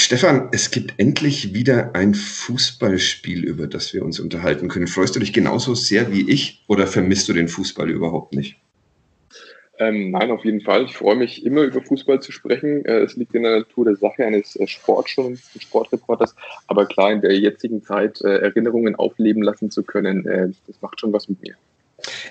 Stefan, es gibt endlich wieder ein Fußballspiel, über das wir uns unterhalten können. Freust du dich genauso sehr wie ich oder vermisst du den Fußball überhaupt nicht? Ähm, nein, auf jeden Fall. Ich freue mich immer über Fußball zu sprechen. Äh, es liegt in der Natur der Sache eines äh, Sportjournalisten, Sportreporters. Aber klar, in der jetzigen Zeit äh, Erinnerungen aufleben lassen zu können, äh, das macht schon was mit mir.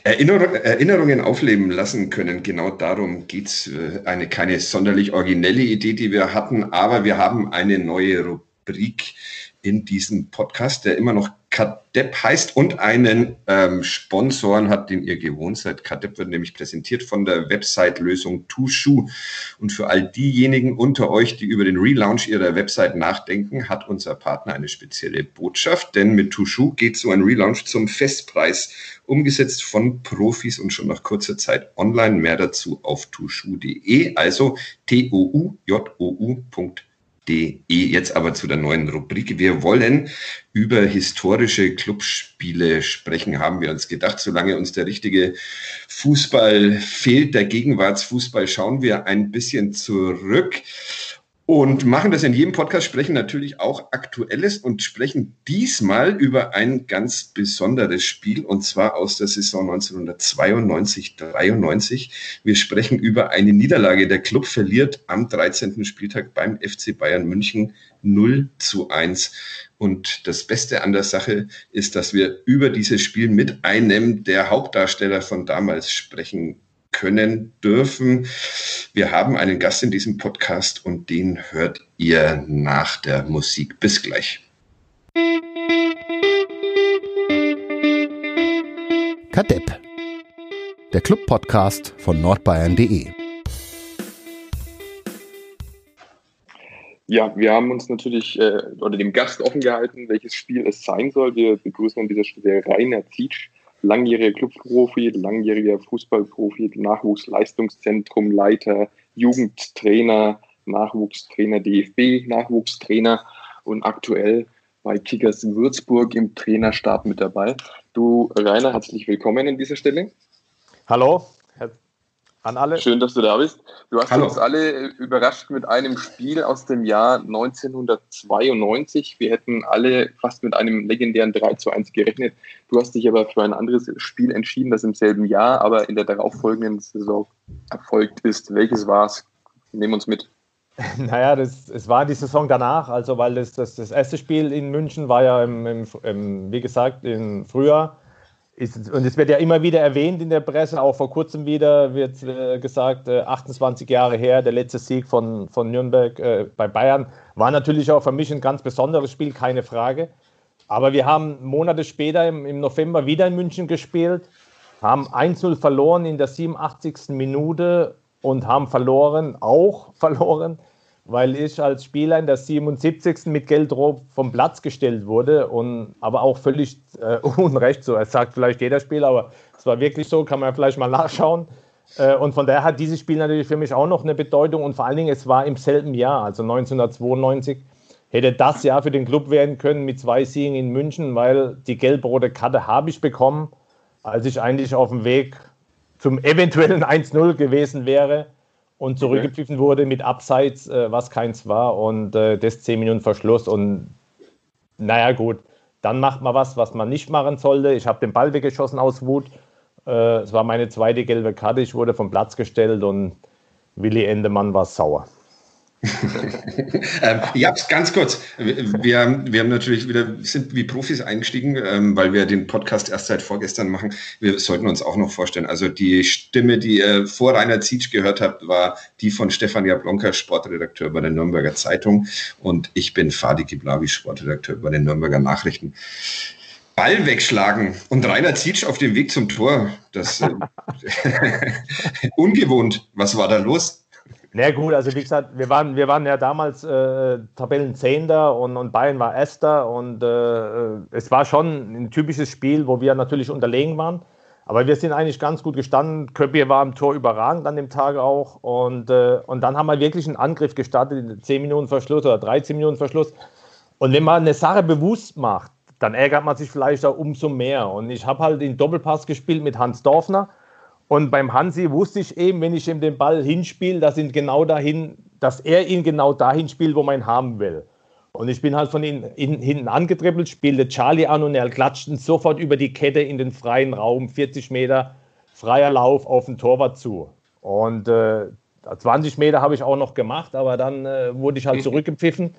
Erinner Erinnerungen aufleben lassen können, genau darum geht es. Äh, eine keine sonderlich originelle Idee, die wir hatten, aber wir haben eine neue Rubrik in diesem Podcast, der immer noch Kadepp heißt und einen ähm, Sponsoren hat, den ihr gewohnt seid. Kadepp wird nämlich präsentiert von der Website-Lösung Tushu. Und für all diejenigen unter euch, die über den Relaunch ihrer Website nachdenken, hat unser Partner eine spezielle Botschaft, denn mit Tushu geht so ein Relaunch zum Festpreis, umgesetzt von Profis und schon nach kurzer Zeit online. Mehr dazu auf tushu.de, also t-o-u-j-o-u.de De. Jetzt aber zu der neuen Rubrik. Wir wollen über historische Clubspiele sprechen, haben wir uns gedacht. Solange uns der richtige Fußball fehlt, der Gegenwartsfußball, schauen wir ein bisschen zurück und machen das in jedem Podcast, sprechen natürlich auch Aktuelles und sprechen diesmal über ein ganz besonderes Spiel und zwar aus der Saison 1992-93. Wir sprechen über eine Niederlage. Der Club verliert am 13. Spieltag beim FC Bayern München 0 zu 1. Und das Beste an der Sache ist, dass wir über dieses Spiel mit einem der Hauptdarsteller von damals sprechen können dürfen. Wir haben einen Gast in diesem Podcast und den hört ihr nach der Musik. Bis gleich. Kadepp, der Club-Podcast von nordbayern.de. Ja, wir haben uns natürlich äh, oder dem Gast offen gehalten, welches Spiel es sein soll. Wir begrüßen an dieser Stelle Rainer Zietsch, langjähriger Clubprofi, langjähriger Fußballprofi, Nachwuchsleistungszentrum, Leiter, Jugendtrainer, Nachwuchstrainer DFB, Nachwuchstrainer und aktuell bei Kickers Würzburg im Trainerstab mit dabei. Du, Rainer, herzlich willkommen an dieser Stelle. Hallo, an alle. Schön, dass du da bist. Du hast Hallo. uns alle äh, überrascht mit einem Spiel aus dem Jahr 1992. Wir hätten alle fast mit einem legendären 3 zu 1 gerechnet. Du hast dich aber für ein anderes Spiel entschieden, das im selben Jahr, aber in der darauffolgenden Saison erfolgt ist. Welches war es? Nehmen uns mit. Naja, das, es war die Saison danach, also weil das, das, das erste Spiel in München war ja, im, im, im wie gesagt, im Frühjahr ist, und es wird ja immer wieder erwähnt in der Presse, auch vor kurzem wieder wird äh, gesagt, äh, 28 Jahre her, der letzte Sieg von, von Nürnberg äh, bei Bayern. War natürlich auch für mich ein ganz besonderes Spiel, keine Frage. Aber wir haben Monate später im, im November wieder in München gespielt, haben 1-0 verloren in der 87. Minute und haben verloren, auch verloren, weil ich als Spieler in der 77. mit Geldrob vom Platz gestellt wurde und aber auch völlig äh, unrecht so. Es sagt vielleicht jeder Spieler, aber es war wirklich so, kann man vielleicht mal nachschauen. Äh, und von daher hat dieses Spiel natürlich für mich auch noch eine Bedeutung und vor allen Dingen, es war im selben Jahr, also 1992. Hätte das Jahr für den Club werden können mit zwei Siegen in München, weil die gelb-rote Karte habe ich bekommen, als ich eigentlich auf dem Weg zum eventuellen 1-0 gewesen wäre und zurückgepfiffen okay. wurde mit Abseits, äh, was keins war und äh, das 10 Minuten Verschluss und naja gut, dann macht man was, was man nicht machen sollte. Ich habe den Ball weggeschossen aus Wut. Äh, es war meine zweite gelbe Karte. Ich wurde vom Platz gestellt und Willi Endemann war sauer. ähm, ja, ganz kurz. Wir, wir haben natürlich wieder, sind wie Profis eingestiegen, ähm, weil wir den Podcast erst seit vorgestern machen. Wir sollten uns auch noch vorstellen. Also die Stimme, die ihr vor Rainer Zietsch gehört habt, war die von Stefan Jablonka, Sportredakteur bei der Nürnberger Zeitung. Und ich bin Fadi Kiblavi, Sportredakteur bei den Nürnberger Nachrichten. Ball wegschlagen und Rainer Zietsch auf dem Weg zum Tor. Das äh, ungewohnt. Was war da los? Na ja, gut, also wie gesagt, wir waren, wir waren ja damals äh, Tabellenzehnter und, und Bayern war Erster und äh, es war schon ein typisches Spiel, wo wir natürlich unterlegen waren. Aber wir sind eigentlich ganz gut gestanden. Köpje war am Tor überragend an dem Tag auch. Und, äh, und dann haben wir wirklich einen Angriff gestartet, 10 Minuten Verschluss oder 13 Minuten Verschluss. Und wenn man eine Sache bewusst macht, dann ärgert man sich vielleicht auch umso mehr. Und ich habe halt den Doppelpass gespielt mit Hans Dorfner. Und beim Hansi wusste ich eben, wenn ich ihm den Ball hinspiele, dass ihn genau dahin dass er ihn genau dahin spielt, wo man ihn haben will. Und ich bin halt von in, hinten angetribbelt, spielte Charlie an und er klatscht ihn sofort über die Kette in den freien Raum, 40 Meter freier Lauf auf den Torwart zu. Und äh, 20 Meter habe ich auch noch gemacht, aber dann äh, wurde ich halt zurückgepfiffen.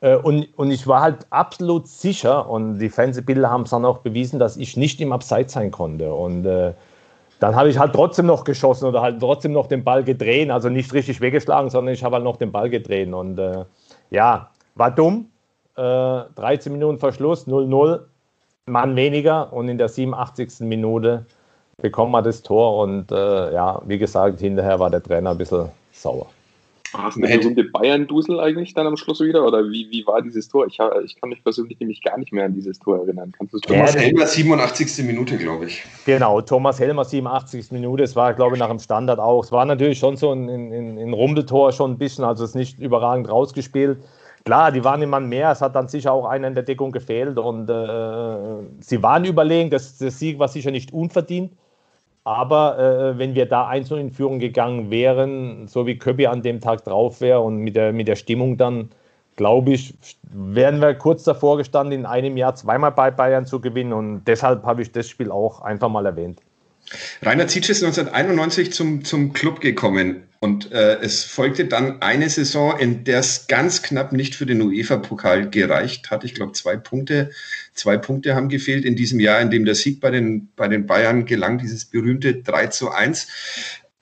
Äh, und, und ich war halt absolut sicher, und die Fernsehbilder haben es dann auch bewiesen, dass ich nicht im Abseits sein konnte. Und äh, dann habe ich halt trotzdem noch geschossen oder halt trotzdem noch den Ball gedreht. Also nicht richtig weggeschlagen, sondern ich habe halt noch den Ball gedreht. Und äh, ja, war dumm. 13 äh, Minuten Verschluss, 0-0, Mann weniger. Und in der 87. Minute bekommen wir das Tor. Und äh, ja, wie gesagt, hinterher war der Trainer ein bisschen sauer. Hast du eine gesunde Bayern-Dusel eigentlich dann am Schluss wieder? Oder wie, wie war dieses Tor? Ich, ich kann mich persönlich nämlich gar nicht mehr an dieses Tor erinnern. Kannst du Thomas ja, Helmer, 87. Minute, glaube ich. Genau, Thomas Helmer, 87. Minute. Es war, glaube ich, nach dem Standard auch. Es war natürlich schon so ein, ein, ein Rumpeltor, schon ein bisschen, also es ist nicht überragend rausgespielt. Klar, die waren immer mehr. Es hat dann sicher auch einer in der Deckung gefehlt und äh, sie waren überlegen. Das, der Sieg war sicher nicht unverdient. Aber äh, wenn wir da einzeln in Führung gegangen wären, so wie Köbi an dem Tag drauf wäre und mit der, mit der Stimmung dann, glaube ich, wären wir kurz davor gestanden, in einem Jahr zweimal bei Bayern zu gewinnen. Und deshalb habe ich das Spiel auch einfach mal erwähnt. Rainer Zitsch ist 1991 zum, zum Club gekommen und äh, es folgte dann eine Saison, in der es ganz knapp nicht für den UEFA-Pokal gereicht hat. Ich glaube, zwei Punkte, zwei Punkte haben gefehlt in diesem Jahr, in dem der Sieg bei den, bei den Bayern gelang, dieses berühmte 3 zu 1.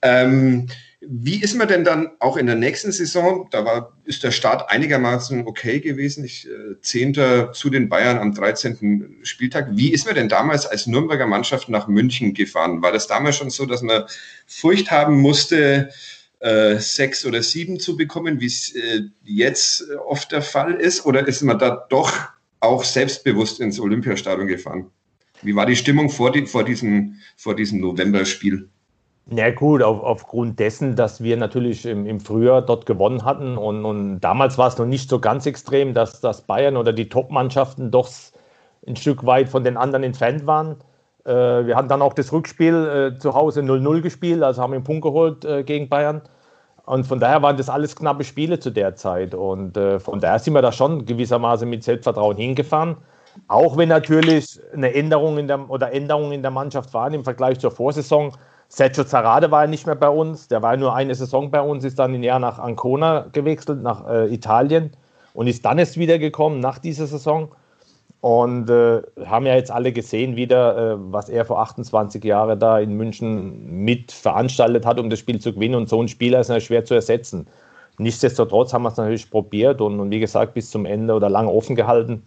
Ähm, wie ist man denn dann auch in der nächsten Saison? Da war, ist der Start einigermaßen okay gewesen. Ich, äh, Zehnter zu den Bayern am 13. Spieltag. Wie ist man denn damals als Nürnberger Mannschaft nach München gefahren? War das damals schon so, dass man Furcht haben musste, äh, sechs oder sieben zu bekommen, wie es äh, jetzt oft der Fall ist? Oder ist man da doch auch selbstbewusst ins Olympiastadion gefahren? Wie war die Stimmung vor, die, vor, diesem, vor diesem Novemberspiel? Ja gut, auf, aufgrund dessen, dass wir natürlich im, im Frühjahr dort gewonnen hatten und, und, damals war es noch nicht so ganz extrem, dass, dass Bayern oder die Top-Mannschaften doch ein Stück weit von den anderen entfernt waren. Äh, wir hatten dann auch das Rückspiel äh, zu Hause 0-0 gespielt, also haben einen Punkt geholt äh, gegen Bayern. Und von daher waren das alles knappe Spiele zu der Zeit. Und äh, von daher sind wir da schon gewissermaßen mit Selbstvertrauen hingefahren. Auch wenn natürlich eine Änderung in der, oder Änderungen in der Mannschaft waren im Vergleich zur Vorsaison Sergio Zarade war ja nicht mehr bei uns, der war nur eine Saison bei uns, ist dann in Jahr nach Ancona gewechselt, nach äh, Italien und ist dann erst wiedergekommen nach dieser Saison. Und äh, haben ja jetzt alle gesehen wieder, äh, was er vor 28 Jahren da in München mit veranstaltet hat, um das Spiel zu gewinnen. Und so ein Spieler ist natürlich schwer zu ersetzen. Nichtsdestotrotz haben wir es natürlich probiert und, und, wie gesagt bis zum Ende oder lange offen gehalten.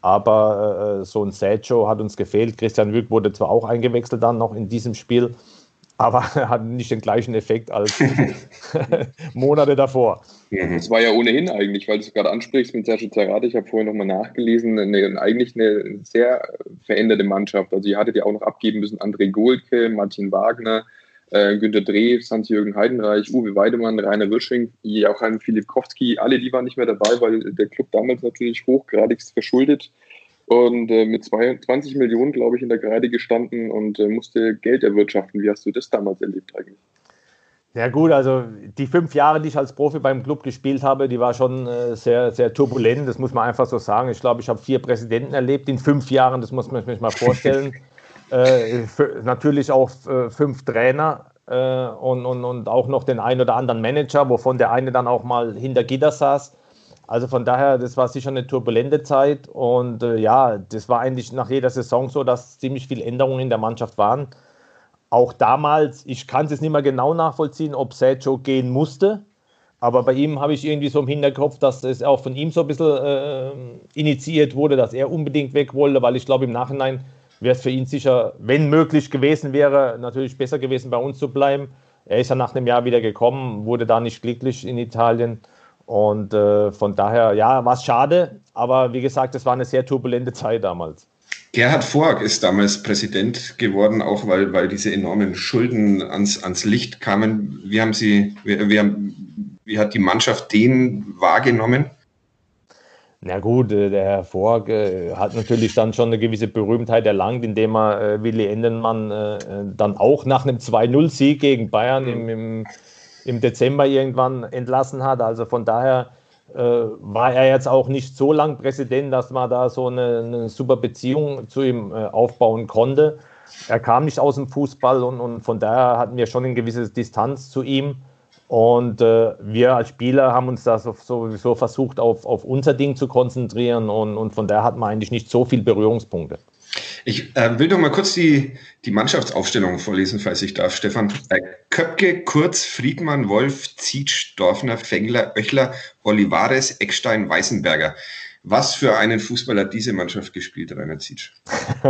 Aber äh, so ein Sergio hat uns gefehlt. Christian Wück wurde zwar auch eingewechselt dann noch in diesem Spiel, aber er hat nicht den gleichen Effekt als Monate davor. Es war ja ohnehin eigentlich, weil du es gerade ansprichst mit Sergio Zerrate, ich habe vorhin nochmal nachgelesen, eine, eigentlich eine sehr veränderte Mannschaft. Also ihr hattet ja auch noch abgeben müssen André Gohlke, Martin Wagner, äh, Günter Dreh, Hans-Jürgen Heidenreich, Uwe Weidemann, Rainer Wirsching, Joachim Filipkowski, alle die waren nicht mehr dabei, weil der Club damals natürlich hochgradigst verschuldet und äh, mit 22 Millionen, glaube ich, in der Kreide gestanden und äh, musste Geld erwirtschaften. Wie hast du das damals erlebt eigentlich? Ja gut, also die fünf Jahre, die ich als Profi beim Club gespielt habe, die war schon äh, sehr, sehr turbulent, das muss man einfach so sagen. Ich glaube, ich habe vier Präsidenten erlebt in fünf Jahren, das muss man sich mal vorstellen. äh, natürlich auch äh, fünf Trainer äh, und, und, und auch noch den einen oder anderen Manager, wovon der eine dann auch mal hinter Gitter saß. Also von daher, das war sicher eine turbulente Zeit und äh, ja, das war eigentlich nach jeder Saison so, dass ziemlich viele Änderungen in der Mannschaft waren. Auch damals, ich kann es jetzt nicht mehr genau nachvollziehen, ob Sergio gehen musste, aber bei ihm habe ich irgendwie so im Hinterkopf, dass es auch von ihm so ein bisschen äh, initiiert wurde, dass er unbedingt weg wollte, weil ich glaube, im Nachhinein wäre es für ihn sicher, wenn möglich gewesen wäre, natürlich besser gewesen, bei uns zu bleiben. Er ist ja nach einem Jahr wieder gekommen, wurde da nicht glücklich in Italien. Und äh, von daher, ja, war es schade, aber wie gesagt, es war eine sehr turbulente Zeit damals. Gerhard Vorg ist damals Präsident geworden, auch weil, weil diese enormen Schulden ans, ans Licht kamen. Wie haben Sie, wie, wie, wie hat die Mannschaft den wahrgenommen? Na gut, äh, der Herr Vorg äh, hat natürlich dann schon eine gewisse Berühmtheit erlangt, indem er äh, Willi Endenmann dann auch nach einem 2-0-Sieg gegen Bayern im, im im Dezember irgendwann entlassen hat. Also von daher äh, war er jetzt auch nicht so lang Präsident, dass man da so eine, eine super Beziehung zu ihm äh, aufbauen konnte. Er kam nicht aus dem Fußball und, und, von daher hatten wir schon eine gewisse Distanz zu ihm. Und äh, wir als Spieler haben uns da so, sowieso versucht, auf, auf unser Ding zu konzentrieren und, und von daher hatten wir eigentlich nicht so viele Berührungspunkte. Ich äh, will doch mal kurz die, die Mannschaftsaufstellung vorlesen, falls ich darf, Stefan. Äh, Köpke, Kurz, Friedmann, Wolf, Zietsch, Dorfner, Fengler, Oechler, Olivares, Eckstein, Weißenberger. Was für einen Fußball hat diese Mannschaft gespielt, Rainer Zietsch?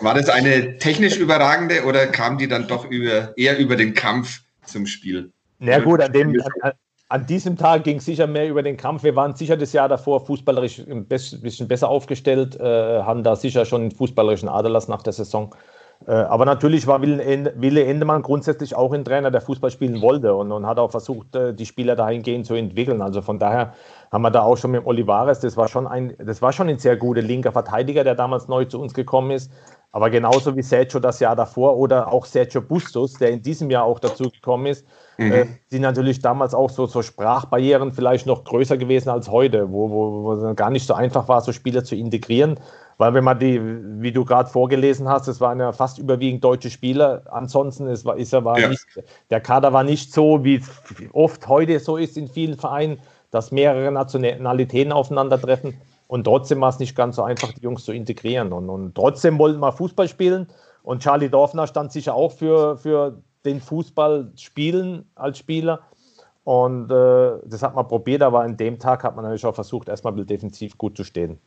War das eine technisch überragende oder kam die dann doch über, eher über den Kampf zum Spiel? Na ja, gut, an dem, an, an diesem Tag ging sicher mehr über den Kampf. Wir waren sicher das Jahr davor fußballerisch ein bisschen besser aufgestellt, äh, haben da sicher schon einen fußballerischen Aderlass nach der Saison. Äh, aber natürlich war Wille Endemann grundsätzlich auch ein Trainer, der Fußball spielen wollte und, und hat auch versucht, äh, die Spieler dahingehend zu entwickeln. Also von daher haben wir da auch schon mit Olivares, das war schon ein, das war schon ein sehr guter linker Verteidiger, der damals neu zu uns gekommen ist. Aber genauso wie Sergio das Jahr davor oder auch Sergio Bustos, der in diesem Jahr auch dazu gekommen ist, mhm. äh, sind natürlich damals auch so, so Sprachbarrieren vielleicht noch größer gewesen als heute, wo, wo, wo es gar nicht so einfach war, so Spieler zu integrieren. Weil wenn man die, wie du gerade vorgelesen hast, es waren ja fast überwiegend deutsche Spieler. Ansonsten es war, ist, war ja. nicht, der Kader war nicht so, wie es oft heute so ist in vielen Vereinen, dass mehrere Nationalitäten aufeinandertreffen. Und trotzdem war es nicht ganz so einfach, die Jungs zu integrieren. Und, und trotzdem wollten wir Fußball spielen. Und Charlie Dorfner stand sicher auch für, für den Fußball spielen als Spieler. Und äh, das hat man probiert, aber an dem Tag hat man natürlich auch versucht, erstmal defensiv gut zu stehen.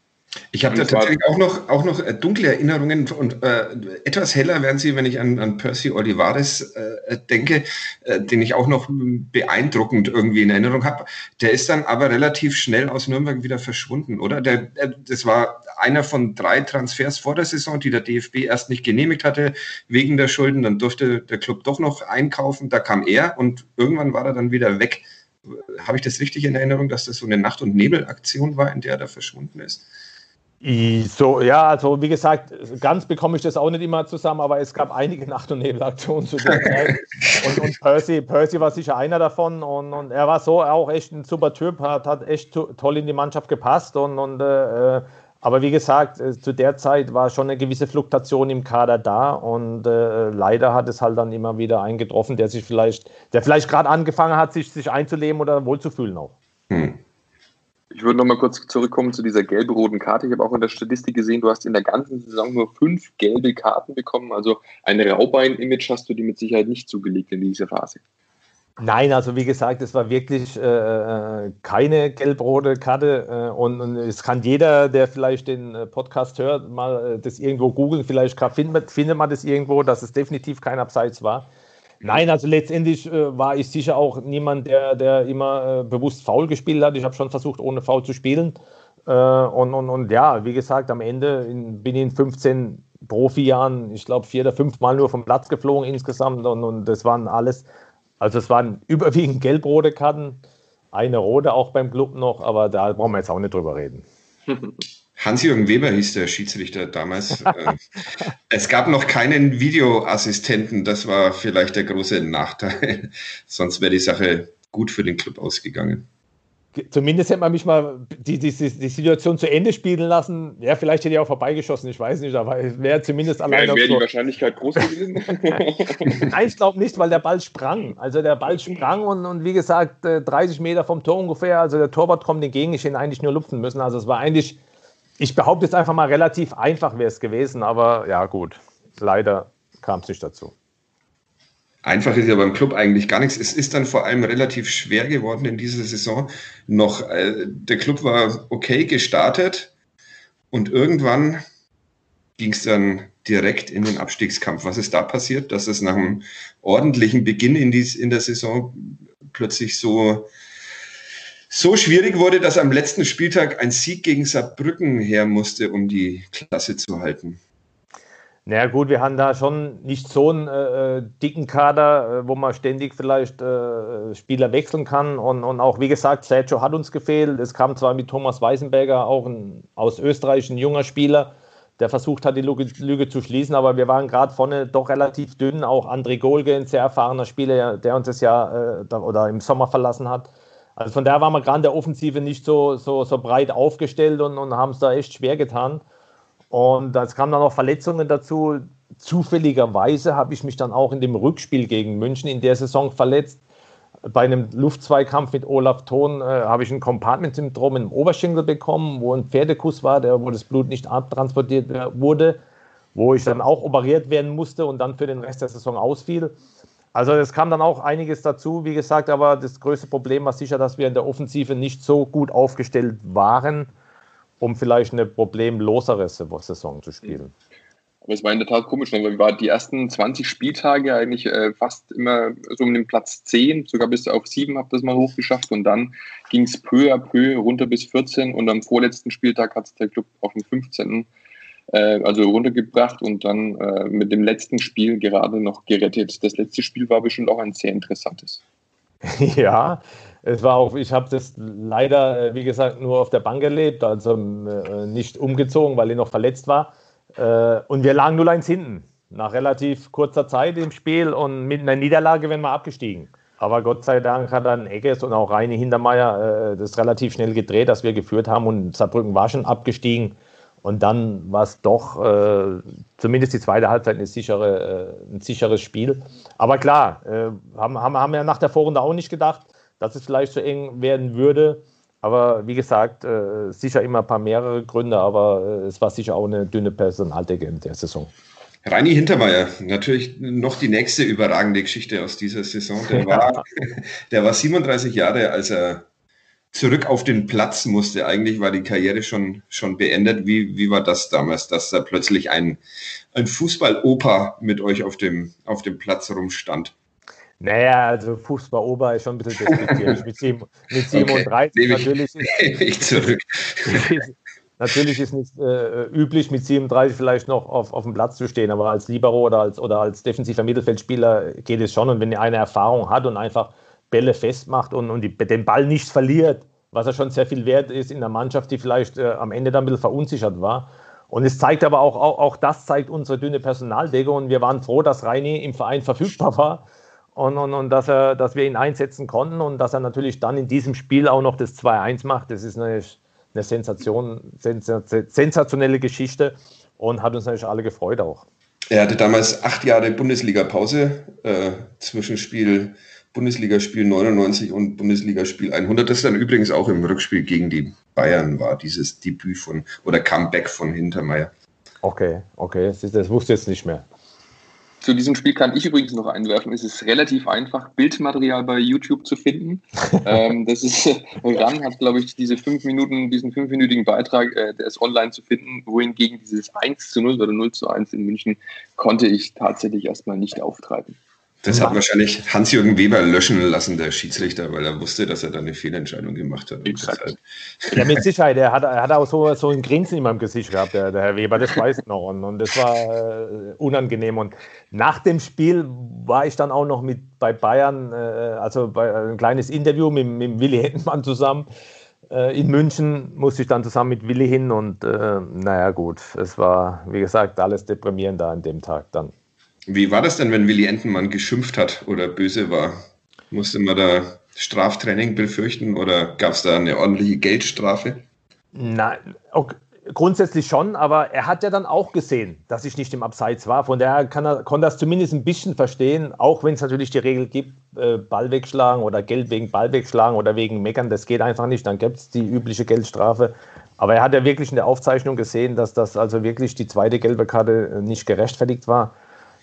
Ich habe da tatsächlich auch noch, auch noch äh, dunkle Erinnerungen und äh, etwas heller werden sie, wenn ich an, an Percy Olivares äh, denke, äh, den ich auch noch beeindruckend irgendwie in Erinnerung habe. Der ist dann aber relativ schnell aus Nürnberg wieder verschwunden, oder? Der, der, das war einer von drei Transfers vor der Saison, die der DFB erst nicht genehmigt hatte wegen der Schulden. Dann durfte der Club doch noch einkaufen. Da kam er und irgendwann war er dann wieder weg. Habe ich das richtig in Erinnerung, dass das so eine Nacht- und Nebelaktion war, in der er da verschwunden ist? So, ja, also wie gesagt, ganz bekomme ich das auch nicht immer zusammen, aber es gab einige Nacht- und Nebelaktionen zu der Zeit. Und, und, Percy, Percy war sicher einer davon und, und, er war so auch echt ein super Typ, hat, hat echt toll in die Mannschaft gepasst und, und äh, aber wie gesagt, äh, zu der Zeit war schon eine gewisse Fluktuation im Kader da und äh, leider hat es halt dann immer wieder eingetroffen, der sich vielleicht, der vielleicht gerade angefangen hat, sich, sich einzuleben oder wohlzufühlen auch. Hm. Ich würde noch mal kurz zurückkommen zu dieser gelb-roten Karte. Ich habe auch in der Statistik gesehen, du hast in der ganzen Saison nur fünf gelbe Karten bekommen. Also ein Raubein-Image hast du dir mit Sicherheit nicht zugelegt in dieser Phase. Nein, also wie gesagt, es war wirklich äh, äh keine gelb-rote Karte äh, und, und, es kann jeder, der vielleicht den äh, Podcast hört, mal äh, das irgendwo googeln. Vielleicht findet, findet man das irgendwo, dass es definitiv kein Abseits war. Nein, also letztendlich äh, war ich sicher auch niemand, der, der immer äh, bewusst faul gespielt hat. Ich habe schon versucht, ohne faul zu spielen. Äh, und, und, und ja, wie gesagt, am Ende in, bin ich in 15 Profijahren, ich glaube, vier oder fünf Mal nur vom Platz geflogen insgesamt. Und, und das waren alles, also es waren überwiegend gelb-rote Karten, eine rote auch beim Club noch, aber da brauchen wir jetzt auch nicht drüber reden. Hans-Jürgen Weber hieß der Schiedsrichter damals. Äh, es gab noch keinen Videoassistenten, das war vielleicht der große Nachteil. Sonst wäre die Sache gut für den Club ausgegangen. Zumindest hätte man mich mal die, die, die Situation zu Ende spielen lassen. Ja, vielleicht hätte ich auch vorbeigeschossen, ich weiß nicht, aber es wäre zumindest allein. Wäre die Wahrscheinlichkeit groß gewesen? Nein, ich glaube nicht, weil der Ball sprang. Also der Ball sprang und, und wie gesagt, 30 äh, Meter vom Tor ungefähr. Also der Torwart kommt entgegen, ich hätte eigentlich nur lupfen müssen. Also es war eigentlich ich behaupte jetzt einfach mal, relativ einfach wäre es gewesen, aber ja, gut. Leider kam es nicht dazu. Einfach ist ja beim Club eigentlich gar nichts. Es ist dann vor allem relativ schwer geworden in dieser Saison. Noch äh, der Club war okay gestartet und irgendwann ging es dann direkt in den Abstiegskampf. Was ist da passiert, dass es nach einem ordentlichen Beginn in, dies, in der Saison plötzlich so so schwierig wurde, dass am letzten Spieltag ein Sieg gegen Saarbrücken her musste, um die Klasse zu halten. Naja gut, wir haben da schon nicht so einen äh, äh dicken Kader, äh, wo man ständig vielleicht äh, Spieler wechseln kann. Und, und auch wie gesagt, Sergio hat uns gefehlt. Es kam zwar mit Thomas Weißenberger auch ein, aus Österreich ein junger Spieler der versucht hat, die Lüge, Lüge zu schließen. Aber wir waren gerade vorne doch relativ dünn. Auch André Golge, ein sehr erfahrener Spieler, der uns das Jahr äh, oder im Sommer verlassen hat. Also von daher waren wir gerade in der Offensive nicht so, so, so breit aufgestellt und, und haben es da echt schwer getan. Und es kamen dann noch Verletzungen dazu. Zufälligerweise habe ich mich dann auch in dem Rückspiel gegen München in der Saison verletzt. Bei einem Luftzweikampf mit Olaf Thon äh, habe ich ein Compartment-Syndrom im Oberschenkel bekommen, wo ein Pferdekuss war, der, wo das Blut nicht abtransportiert wurde, wo ich dann auch operiert werden musste und dann für den Rest der Saison ausfiel. Also es kam dann auch einiges dazu, wie gesagt, aber das größte Problem war sicher, dass wir in der Offensive nicht so gut aufgestellt waren, um vielleicht eine problemlosere Saison zu spielen. Aber es war in der Tat komisch, weil wir waren die ersten 20 Spieltage eigentlich äh, fast immer so um den Platz 10, sogar bis auf 7 habe das mal hochgeschafft und dann ging es peu à peu runter bis 14 und am vorletzten Spieltag hat es der Club auf den 15. Äh, also runtergebracht und dann äh, mit dem letzten Spiel gerade noch gerettet. Das letzte Spiel war bestimmt auch ein sehr interessantes. Ja, es war auch, ich habe das leider, äh, wie gesagt, nur auf der Bank erlebt, also äh, nicht umgezogen, weil ich noch verletzt war. Und wir lagen 0-1 hinten, nach relativ kurzer Zeit im Spiel und mit einer Niederlage wären wir abgestiegen. Aber Gott sei Dank hat dann Egges und auch Reine Hintermeier das relativ schnell gedreht, dass wir geführt haben und Saarbrücken war schon abgestiegen. Und dann war es doch äh, zumindest die zweite Halbzeit eine sichere, äh, ein sicheres Spiel. Aber klar, äh, haben, haben, haben wir nach der Vorrunde auch nicht gedacht, dass es vielleicht so eng werden würde. Aber wie gesagt, äh, sicher immer ein paar mehrere Gründe, aber äh, es war sicher auch eine dünne Personaldecke in der Saison. Reini Hintermeier, natürlich noch die nächste überragende Geschichte aus dieser Saison. Der war, der war 37 Jahre, als er zurück auf den Platz musste. Eigentlich war die Karriere schon, schon beendet. Wie, wie war das damals, dass da plötzlich ein, ein Fußballoper mit euch auf dem, auf dem Platz rumstand? Naja, also Fußballoper ist schon ein bisschen despektierlich. mit, sieben, mit 37 okay. natürlich. Ist, ich zurück. natürlich ist nicht äh, üblich, mit 37 vielleicht noch auf, auf dem Platz zu stehen, aber als Libero oder als, oder als defensiver Mittelfeldspieler geht es schon. Und wenn er eine Erfahrung hat und einfach Bälle festmacht und, und die, den Ball nicht verliert, was ja schon sehr viel wert ist in der Mannschaft, die vielleicht äh, am Ende dann ein bisschen verunsichert war. Und es zeigt aber auch, auch, auch das zeigt unsere dünne Personaldecke und wir waren froh, dass Reini im Verein verfügbar war und, und, und dass, er, dass wir ihn einsetzen konnten und dass er natürlich dann in diesem Spiel auch noch das 2-1 macht. Das ist eine, eine Sensation, sensationelle Geschichte und hat uns natürlich alle gefreut auch. Er hatte damals acht Jahre Bundesliga-Pause, äh, Zwischenspiel Bundesligaspiel 99 und Bundesligaspiel 100, das dann übrigens auch im Rückspiel gegen die Bayern war, dieses Debüt von oder Comeback von Hintermeier. Okay, okay, das, das wusste ich jetzt nicht mehr. Zu diesem Spiel kann ich übrigens noch einwerfen. Es ist relativ einfach, Bildmaterial bei YouTube zu finden. ähm, das ist, Ran hat, glaube ich, diese fünf Minuten, diesen fünfminütigen Beitrag, äh, der ist online zu finden, wohingegen dieses 1 zu 0 oder 0 zu 1 in München konnte ich tatsächlich erstmal nicht auftreiben. Das hat wahrscheinlich Hans-Jürgen Weber löschen lassen, der Schiedsrichter, weil er wusste, dass er da eine Fehlentscheidung gemacht hat. Exakt. Ja, mit Sicherheit. Er hat, er hat auch so, so ein Grinsen in meinem Gesicht gehabt, der, der Herr Weber, das weiß ich noch. Und, und das war äh, unangenehm. Und nach dem Spiel war ich dann auch noch mit bei Bayern, äh, also bei ein kleines Interview mit, mit Willi Hettenmann zusammen. Äh, in München musste ich dann zusammen mit Willi hin und äh, naja, gut, es war, wie gesagt, alles deprimierend da an dem Tag dann. Wie war das denn, wenn Willi Entenmann geschimpft hat oder böse war? Musste man da Straftraining befürchten oder gab es da eine ordentliche Geldstrafe? Nein, okay. grundsätzlich schon, aber er hat ja dann auch gesehen, dass ich nicht im Abseits war. Von daher kann er, konnte das zumindest ein bisschen verstehen, auch wenn es natürlich die Regel gibt, äh, Ball wegschlagen oder Geld wegen Ball wegschlagen oder wegen Meckern, das geht einfach nicht, dann gibt es die übliche Geldstrafe. Aber er hat ja wirklich in der Aufzeichnung gesehen, dass das also wirklich die zweite gelbe Karte nicht gerechtfertigt war.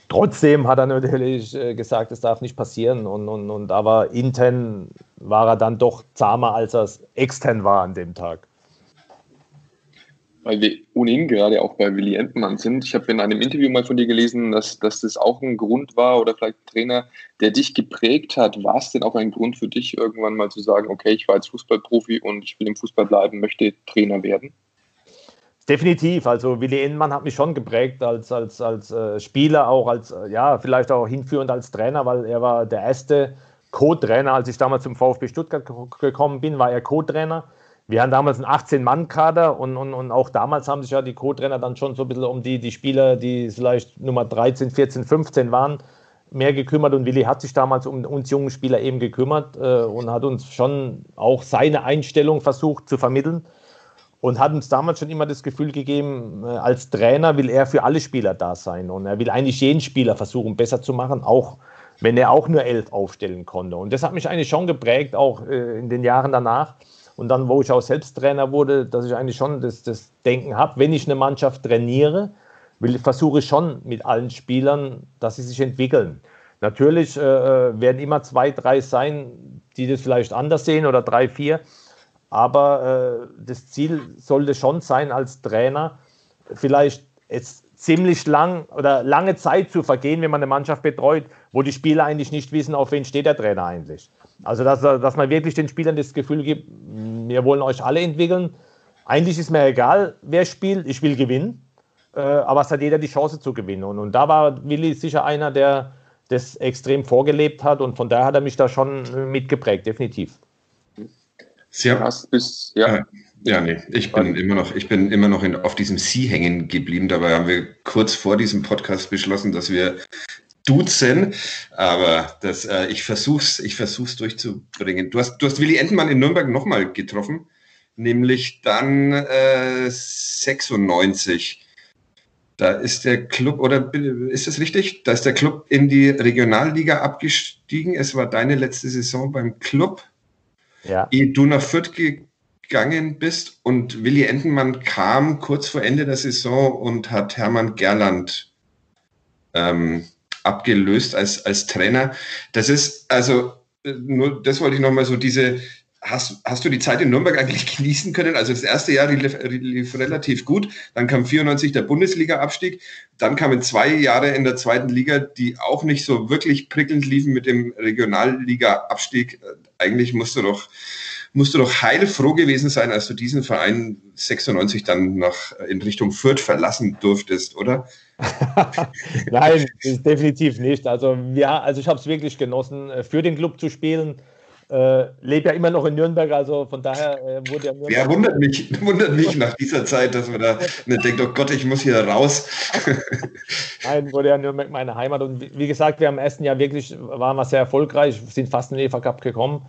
Trotzdem hat er natürlich äh, gesagt, es darf nicht passieren. Und, und, und aber intern war er dann doch zahmer, als er es extern war an dem Tag. Weil wir ohnehin gerade auch bei Willi Entmann sind. Ich habe in einem Interview mal von dir gelesen, dass, dass das auch ein Grund war oder vielleicht ein Trainer, der dich geprägt hat. War es denn auch ein Grund für dich, irgendwann mal zu sagen, okay, ich war jetzt Fußballprofi und ich will im Fußball bleiben, möchte Trainer werden? Definitiv. Also Willi Innmann hat mich schon geprägt als, als, als äh, Spieler, auch als, äh, ja, vielleicht auch hinführend als Trainer, weil er war der erste Co-Trainer, als ich damals zum VfB Stuttgart gekommen bin, war er Co-Trainer. wir haben damals einen 18-Mann-Kader und, und, und auch damals haben sich ja die Co-Trainer dann schon so ein bisschen um die, die Spieler, die vielleicht Nummer 13, 14, 15 waren, mehr gekümmert und Willi hat sich damals um uns jungen Spieler eben gekümmert äh, und hat uns schon auch seine Einstellung versucht zu vermitteln und hat uns damals schon immer das Gefühl gegeben, äh, als Trainer will er für alle Spieler da sein und er will eigentlich jeden Spieler versuchen besser zu machen, auch wenn er auch nur elf aufstellen konnte. Und das hat mich eigentlich schon geprägt, auch äh, in den Jahren danach und dann, wo ich auch selbst Trainer wurde, dass ich eigentlich schon das, das Denken habe, wenn ich eine Mannschaft trainiere, will, versuche ich schon mit allen Spielern, dass sie sich entwickeln. Natürlich äh, äh, werden immer zwei, drei sein, die das vielleicht anders sehen oder drei, vier. Aber äh, das Ziel sollte schon sein, als Trainer vielleicht jetzt ziemlich lang oder lange Zeit zu vergehen, wenn man eine Mannschaft betreut, wo die Spieler eigentlich nicht wissen, auf wen steht der Trainer eigentlich. Also, dass, dass man wirklich den Spielern das Gefühl gibt, wir wollen euch alle entwickeln. Eigentlich ist mir egal, wer spielt, ich will gewinnen. Äh, aber es hat jeder die Chance zu gewinnen. Und, und da war Willi sicher einer, der das extrem vorgelebt hat. Und von daher hat er mich da schon mitgeprägt, definitiv. Sehr hast bis, ja. Ja, nee, ich bin immer noch, ich bin immer noch in, auf diesem Sie hängen geblieben. Dabei haben wir kurz vor diesem Podcast beschlossen, dass wir duzen, aber das, äh, ich versuch's, ich versuch's durchzubringen. Du hast, du hast Willi Entenmann in Nürnberg nochmal getroffen, nämlich dann äh, 96. Da ist der Club, oder ist das richtig? Da ist der Club in die Regionalliga abgestiegen. Es war deine letzte Saison beim Club. Ja. Ehe du nach Fürth gegangen bist und Willi Entenmann kam kurz vor Ende der Saison und hat Hermann Gerland ähm, abgelöst als, als Trainer. Das ist, also, nur das wollte ich nochmal so diese, Hast, hast du die Zeit in Nürnberg eigentlich genießen können? Also das erste Jahr lief, lief relativ gut, dann kam 94 der Bundesliga-Abstieg, dann kamen zwei Jahre in der zweiten Liga, die auch nicht so wirklich prickelnd liefen mit dem Regionalliga-Abstieg. Eigentlich musst du doch musst du doch heilfroh gewesen sein, als du diesen Verein 96 dann nach in Richtung Fürth verlassen durftest, oder? Nein, definitiv nicht. Also, ja, also ich habe es wirklich genossen, äh, für den Club zu spielen. Äh, lebe ja immer noch in Nürnberg, also von daher äh, wurde ja Nürnberg. Ja, wundert mich, wundert mich nach dieser Zeit, dass man da nicht denkt, oh Gott, ich muss hier raus. Nein, wurde ja Nürnberg meine Heimat. Und wie gesagt, wir haben im ersten Jahr wirklich, waren wir sehr erfolgreich, sind fast in den EVA Cup gekommen.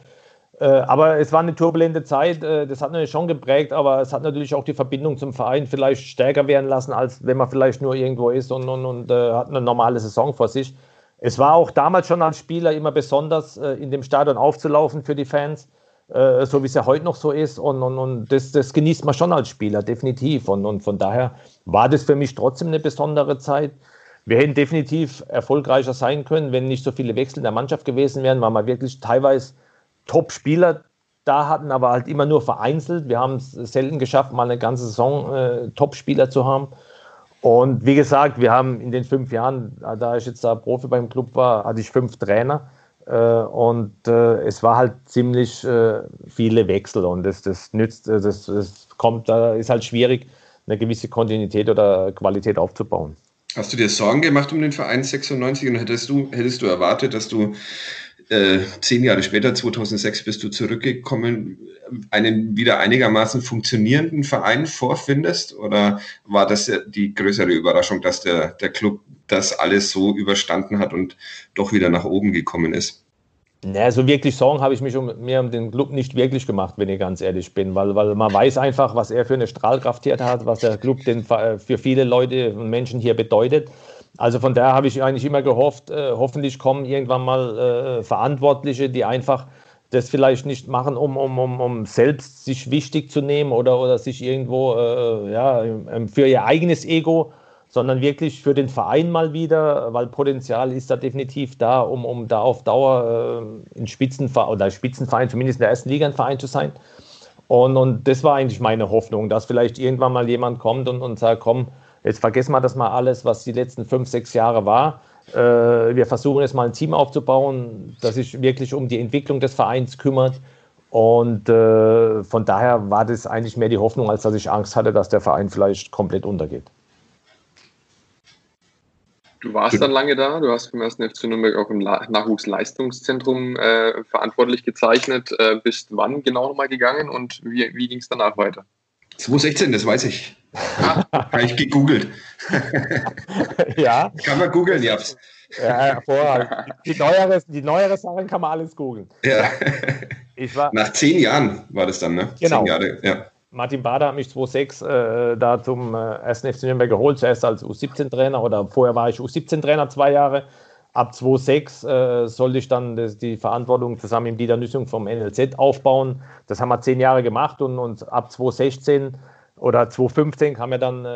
Äh, aber es war eine turbulente Zeit, äh, das hat natürlich schon geprägt, aber es hat natürlich auch die Verbindung zum Verein vielleicht stärker werden lassen, als wenn man vielleicht nur irgendwo ist und, und, und äh, hat eine normale Saison vor sich. Es war auch damals schon als Spieler immer besonders, äh, in dem Stadion aufzulaufen für die Fans, äh, so wie es ja heute noch so ist. Und, und, und das, das, genießt man schon als Spieler, definitiv. Und, und von daher war das für mich trotzdem eine besondere Zeit. Wir hätten definitiv erfolgreicher sein können, wenn nicht so viele Wechsel in der Mannschaft gewesen wären, weil man wirklich teilweise Top-Spieler da hatten, aber halt immer nur vereinzelt. Wir haben es selten geschafft, mal eine ganze Saison äh, Top-Spieler zu haben. Und wie gesagt, wir haben in den fünf Jahren, da ich jetzt da Profi beim Club war, hatte ich fünf Trainer. Äh, und äh, es war halt ziemlich äh, viele Wechsel und das, das nützt, äh, das, das kommt, da ist halt schwierig, eine gewisse Kontinuität oder Qualität aufzubauen. Hast du dir Sorgen gemacht um den Verein 96 und hättest du, hättest du erwartet, dass du äh, zehn Jahre später, 2006, bist du zurückgekommen, einen wieder einigermaßen funktionierenden Verein vorfindest? Oder war das die größere Überraschung, dass der, der Club das alles so überstanden hat und doch wieder nach oben gekommen ist? Naja, so wirklich Sorgen habe ich mich um, mir um den Club nicht wirklich gemacht, wenn ich ganz ehrlich bin, weil, weil man weiß einfach, was er für eine Strahlkraft hier hat, was der Club den, für viele Leute und Menschen hier bedeutet. Also von daher habe ich eigentlich immer gehofft, äh, hoffentlich kommen irgendwann mal äh, Verantwortliche, die einfach das vielleicht nicht machen, um, um, um, um selbst sich wichtig zu nehmen oder, oder sich irgendwo äh, ja, für ihr eigenes Ego, sondern wirklich für den Verein mal wieder, weil Potenzial ist da definitiv da, um, um da auf Dauer äh, in Spitzenverein oder Spitzenverein, zumindest in der ersten Liga ein Verein zu sein. Und, und das war eigentlich meine Hoffnung, dass vielleicht irgendwann mal jemand kommt und, und sagt, komm, Jetzt vergessen wir das mal alles, was die letzten fünf, sechs Jahre war. Äh, wir versuchen jetzt mal ein Team aufzubauen, das sich wirklich um die Entwicklung des Vereins kümmert. Und äh, von daher war das eigentlich mehr die Hoffnung, als dass ich Angst hatte, dass der Verein vielleicht komplett untergeht. Du warst dann lange da, du hast beim ersten FC Nürnberg auch im Nachwuchsleistungszentrum äh, verantwortlich gezeichnet. Äh, bist wann genau nochmal gegangen und wie, wie ging es danach weiter? 2016, das weiß ich. Habe ich gegoogelt. ja. Kann man googeln, Japs. Ja, hervorragend. Die neuere, die neuere Sachen kann man alles googeln. Ja. Ich war, Nach zehn Jahren war das dann, ne? Genau. Zehn Jahre, ja. Martin Bader hat mich 2006 äh, da zum äh, 1. FC Nürnberg geholt, zuerst als U17-Trainer oder vorher war ich U17-Trainer zwei Jahre. Ab 2006 äh, sollte ich dann das, die Verantwortung zusammen mit Dieter Nüssung vom NLZ aufbauen. Das haben wir zehn Jahre gemacht und, und ab 2016 oder 2015 kam ja dann äh,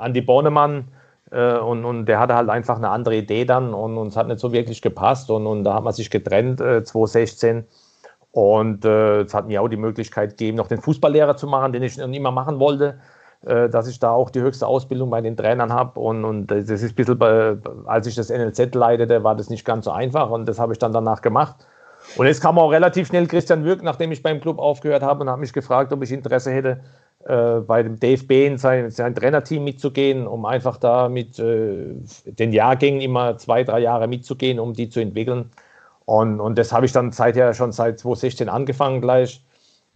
Andi Bornemann äh, und, und der hatte halt einfach eine andere Idee dann und uns hat nicht so wirklich gepasst und, und da hat man sich getrennt äh, 2016 und äh, es hat mir auch die Möglichkeit gegeben, noch den Fußballlehrer zu machen, den ich noch immer machen wollte, dass ich da auch die höchste Ausbildung bei den Trainern habe. Und, und das ist ein bisschen, bei, als ich das NLZ leitete, war das nicht ganz so einfach und das habe ich dann danach gemacht. Und jetzt kam auch relativ schnell Christian Würg, nachdem ich beim Club aufgehört habe und hat mich gefragt, ob ich Interesse hätte, äh, bei dem DFB in sein, sein Trainerteam mitzugehen, um einfach da mit äh, den Jahrgängen immer zwei, drei Jahre mitzugehen, um die zu entwickeln. Und, und das habe ich dann seither schon seit 2016 angefangen gleich.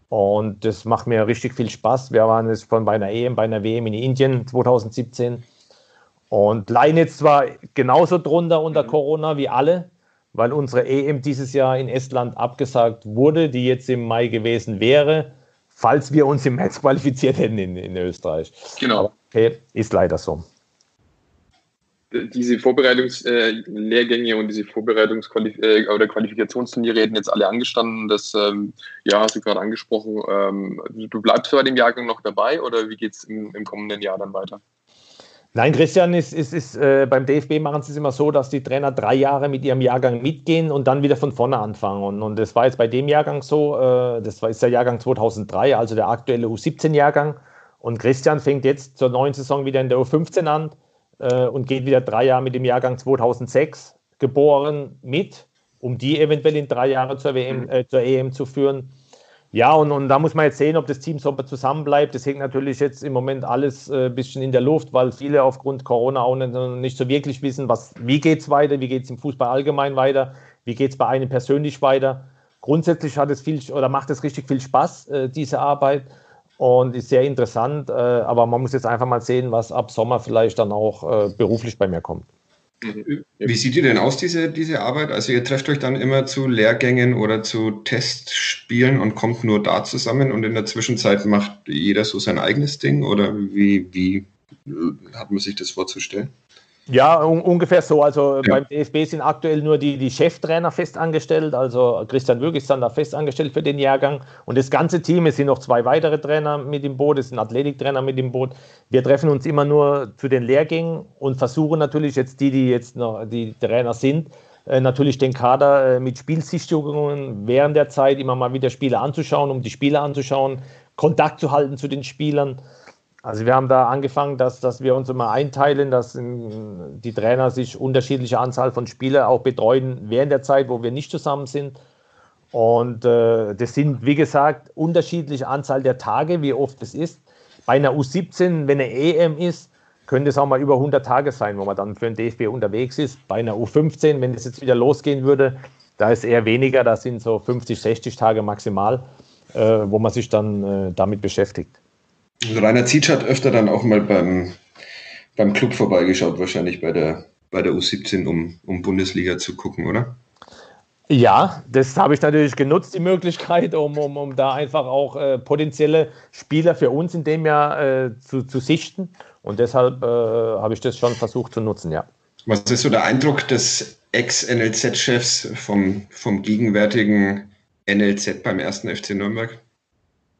Und das macht mir richtig viel Spaß. Wir waren jetzt von bei einer EM, bei einer WM in Indien 2017. Und leiden jetzt zwar genauso drunter unter mhm. Corona wie alle, weil unsere EM dieses Jahr in Estland abgesagt wurde, die jetzt im Mai gewesen wäre, falls wir uns im März qualifiziert hätten in, in Österreich. Genau. Aber okay, ist leider so diese Vorbereitungslehrgänge äh, und diese Vorbereitungs- äh, oder Qualifikationsturniere hätten jetzt alle angestanden. Das, ähm, ja, hast du gerade angesprochen. Ähm, du bleibst bei dem Jahrgang noch dabei oder wie geht es im, kommenden Jahr dann weiter? Nein, Christian, ist, ist, ist äh, beim DFB machen sie es immer so, dass die Trainer drei Jahre mit ihrem Jahrgang mitgehen und dann wieder von vorne anfangen. Und, und das war jetzt bei dem Jahrgang so, äh, das war, ist der Jahrgang 2003, also der aktuelle U17-Jahrgang. Und Christian fängt jetzt zur neuen Saison wieder in der U15 an äh, und geht wieder drei Jahre mit dem Jahrgang 2006 geboren mit, um die eventuell in drei Jahren zur, WM, äh, zur EM zu führen. Ja, und, und da muss man jetzt sehen, ob das Team so zusammenbleibt. Das hängt natürlich jetzt im Moment alles ein äh, bisschen in der Luft, weil viele aufgrund Corona auch nicht, nicht so wirklich wissen, was, wie geht es weiter, wie geht es im Fußball allgemein weiter, wie geht es bei einem persönlich weiter. Grundsätzlich hat es viel oder macht es richtig viel Spaß, äh, diese Arbeit und ist sehr interessant. Äh, aber man muss jetzt einfach mal sehen, was ab Sommer vielleicht dann auch äh, beruflich bei mir kommt. Wie sieht die denn aus, diese, diese Arbeit? Also ihr trefft euch dann immer zu Lehrgängen oder zu Testspielen und kommt nur da zusammen und in der Zwischenzeit macht jeder so sein eigenes Ding? Oder wie, wie hat man sich das vorzustellen? Ja, un ungefähr so. Also ja. beim DFB sind aktuell nur die, die Cheftrainer festangestellt. Also Christian Würg ist dann da festangestellt für den Jahrgang. Und das ganze Team, es sind noch zwei weitere Trainer mit im Boot, es sind Athletiktrainer mit im Boot. Wir treffen uns immer nur zu den Lehrgängen und versuchen natürlich jetzt die, die jetzt noch die Trainer sind, äh, natürlich den Kader äh, mit Spielsichtigungen während der Zeit immer mal wieder Spiele anzuschauen, um die Spieler anzuschauen, Kontakt zu halten zu den Spielern. Also wir haben da angefangen, dass, dass wir uns immer einteilen, dass die Trainer sich unterschiedliche Anzahl von Spielern auch betreuen während der Zeit, wo wir nicht zusammen sind. Und äh, das sind, wie gesagt, unterschiedliche Anzahl der Tage, wie oft es ist. Bei einer U17, wenn eine EM ist, könnte es auch mal über 100 Tage sein, wo man dann für den DFB unterwegs ist. Bei einer U15, wenn es jetzt wieder losgehen würde, da ist eher weniger, da sind so 50, 60 Tage maximal, äh, wo man sich dann äh, damit beschäftigt. Also Rainer Zietsch hat öfter dann auch mal beim, beim Club vorbeigeschaut, wahrscheinlich bei der, bei der U17, um, um Bundesliga zu gucken, oder? Ja, das habe ich natürlich genutzt, die Möglichkeit, um, um, um da einfach auch äh, potenzielle Spieler für uns in dem Jahr äh, zu, zu sichten. Und deshalb äh, habe ich das schon versucht zu nutzen, ja. Was ist so der Eindruck des Ex-NLZ-Chefs vom, vom gegenwärtigen NLZ beim ersten FC Nürnberg?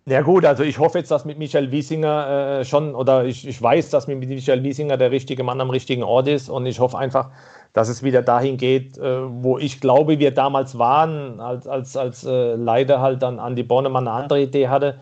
Ja gut, also ich hoffe jetzt, dass mit Michael Wiesinger äh, schon, oder ich, ich weiß, dass mit Michael Wiesinger der richtige Mann am richtigen Ort ist. Und ich hoffe einfach, dass es wieder dahin geht, äh, wo ich glaube, wir damals waren, als, als, als äh, leider halt dann Andi Bornemann eine andere Idee hatte.